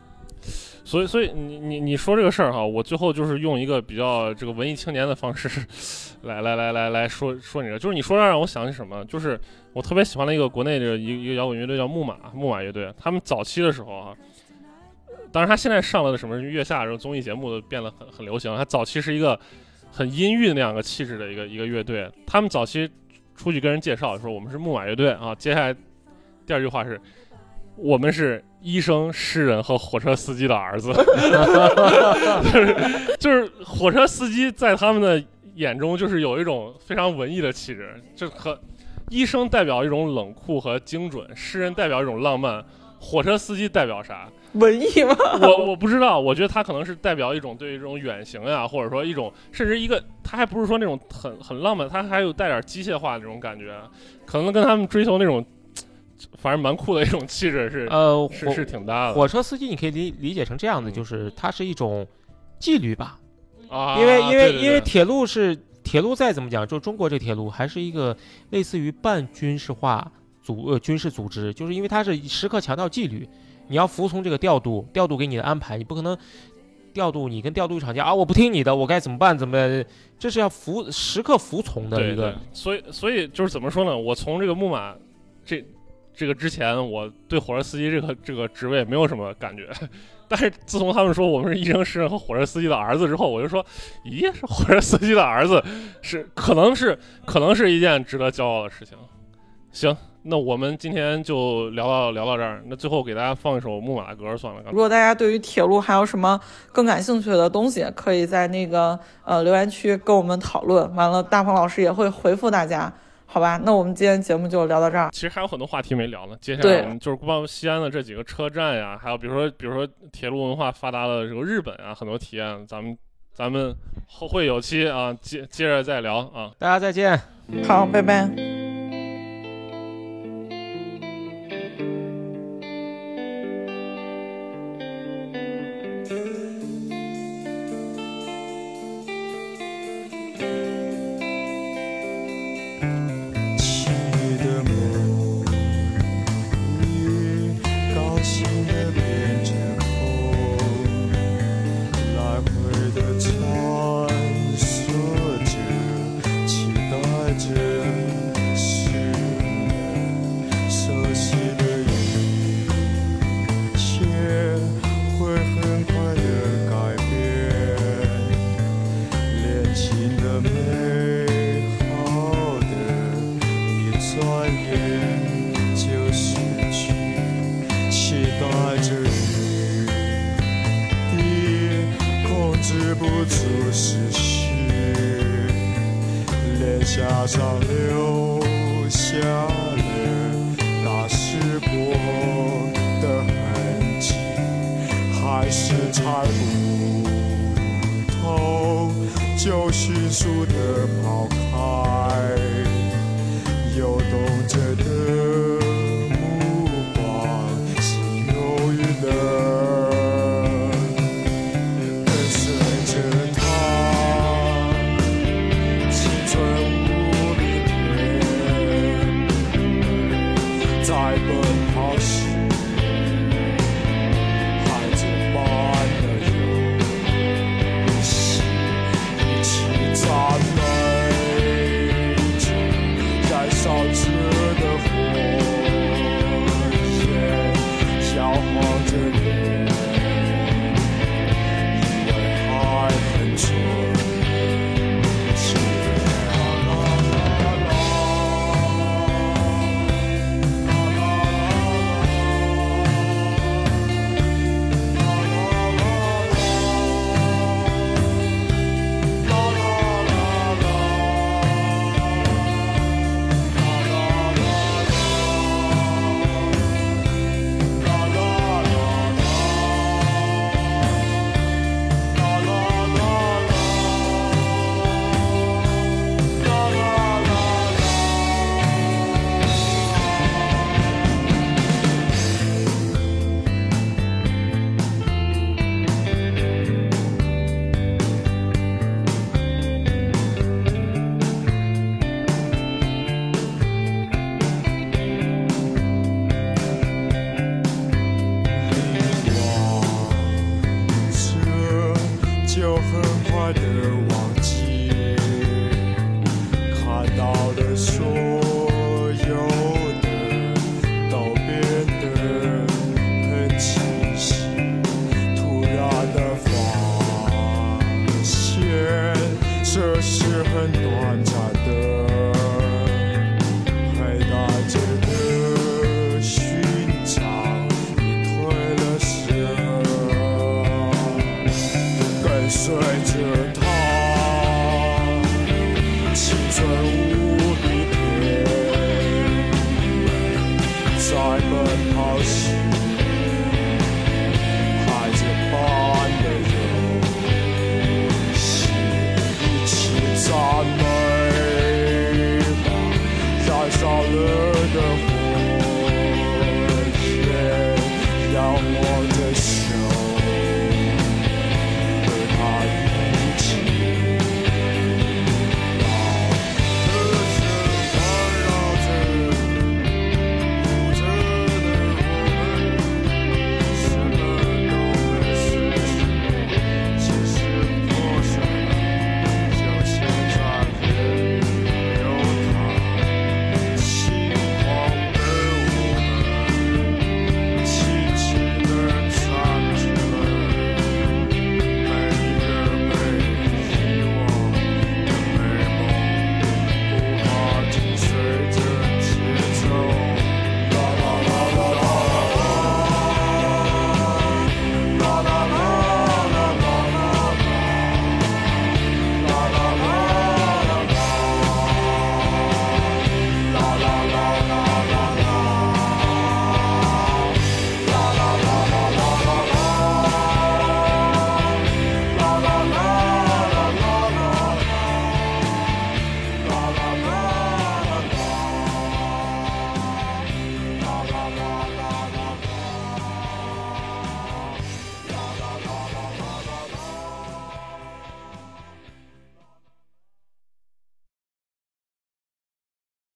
所以，所以你你你说这个事儿哈，我最后就是用一个比较这个文艺青年的方式，来来来来来说说你这，就是你说这让我想起什么，就是我特别喜欢的一个国内的一个一个摇滚乐队叫木马木马乐队，他们早期的时候啊，当然他现在上了什么月下这种综艺节目都变得很很流行，他早期是一个很阴郁的那样个气质的一个一个乐队，他们早期出去跟人介绍说我们是木马乐队啊，接下来第二句话是。我们是医生、诗人和火车司机的儿子，就是 就是火车司机在他们的眼中就是有一种非常文艺的气质，就和医生代表一种冷酷和精准，诗人代表一种浪漫，火车司机代表啥？文艺吗？我我不知道，我觉得他可能是代表一种对于这种远行呀，或者说一种甚至一个，他还不是说那种很很浪漫，他还有带点机械化的这种感觉，可能跟他们追求那种反正蛮酷的一种气质是、呃，是火是挺大的火车司机你可以理理解成这样子，嗯就是它是一种纪律吧，啊，因为因为因为铁路是铁路再怎么讲，就中国这铁路还是一个类似于半军事化组呃军事组织，就是因为它是时刻强调纪律，你要服从这个调度，调度给你的安排，你不可能调度你跟调度厂家啊，我不听你的，我该怎么办？怎么？这是要服时刻服从的对一个对，所以所以就是怎么说呢？我从这个木马这这个之前，我对火车司机这个这个职位没有什么感觉。但是自从他们说我们是医生、诗人和火车司机的儿子之后，我就说，咦，是火车司机的儿子，是可能是可能是一件值得骄傲的事情。行，那我们今天就聊到聊到这儿。那最后给大家放一首木马的歌算了。如果大家对于铁路还有什么更感兴趣的东西，可以在那个呃留言区跟我们讨论。完了，大鹏老师也会回复大家，好吧？那我们今天节目就聊到这儿。其实还有很多话题没聊呢。接下来我们就是逛西安的这几个车站呀，还有比如说比如说铁路文化发达的这个日本啊，很多体验，咱们咱们后会有期啊，接接着再聊啊。大家再见。好，拜拜。return. 在门口许，孩子般的游戏，一起赞美吧，燃烧了的火。